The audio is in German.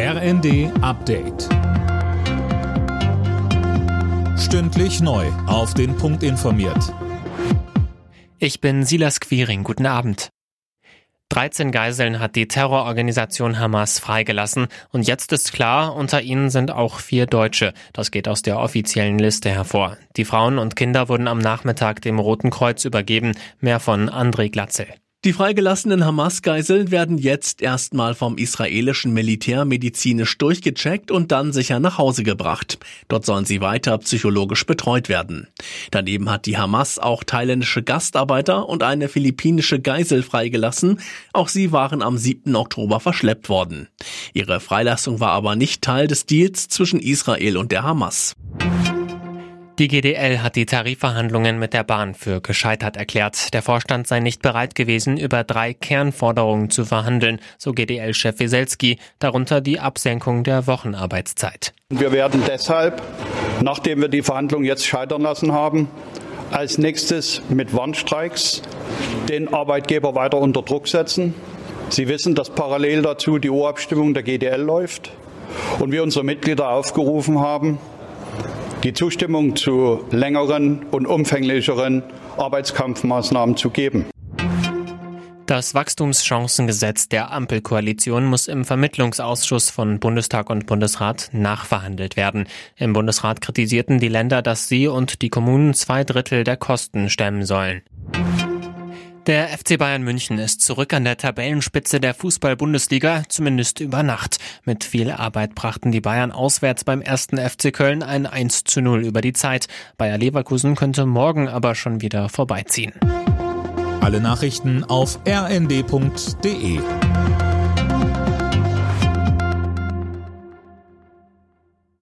RND Update. Stündlich neu. Auf den Punkt informiert. Ich bin Silas Quiring. Guten Abend. 13 Geiseln hat die Terrororganisation Hamas freigelassen und jetzt ist klar, unter ihnen sind auch vier Deutsche. Das geht aus der offiziellen Liste hervor. Die Frauen und Kinder wurden am Nachmittag dem Roten Kreuz übergeben. Mehr von André Glatzel. Die freigelassenen Hamas-Geiseln werden jetzt erstmal vom israelischen Militär medizinisch durchgecheckt und dann sicher nach Hause gebracht. Dort sollen sie weiter psychologisch betreut werden. Daneben hat die Hamas auch thailändische Gastarbeiter und eine philippinische Geisel freigelassen. Auch sie waren am 7. Oktober verschleppt worden. Ihre Freilassung war aber nicht Teil des Deals zwischen Israel und der Hamas. Die GDL hat die Tarifverhandlungen mit der Bahn für gescheitert erklärt. Der Vorstand sei nicht bereit gewesen, über drei Kernforderungen zu verhandeln, so GDL-Chef Weselski, darunter die Absenkung der Wochenarbeitszeit. Wir werden deshalb, nachdem wir die Verhandlungen jetzt scheitern lassen haben, als nächstes mit Warnstreiks den Arbeitgeber weiter unter Druck setzen. Sie wissen, dass parallel dazu die Urabstimmung der GDL läuft und wir unsere Mitglieder aufgerufen haben, die Zustimmung zu längeren und umfänglicheren Arbeitskampfmaßnahmen zu geben. Das Wachstumschancengesetz der Ampelkoalition muss im Vermittlungsausschuss von Bundestag und Bundesrat nachverhandelt werden. Im Bundesrat kritisierten die Länder, dass sie und die Kommunen zwei Drittel der Kosten stemmen sollen. Der FC Bayern München ist zurück an der Tabellenspitze der Fußball-Bundesliga, zumindest über Nacht. Mit viel Arbeit brachten die Bayern auswärts beim ersten FC Köln ein 1 zu 0 über die Zeit. Bayer Leverkusen könnte morgen aber schon wieder vorbeiziehen. Alle Nachrichten auf rnd.de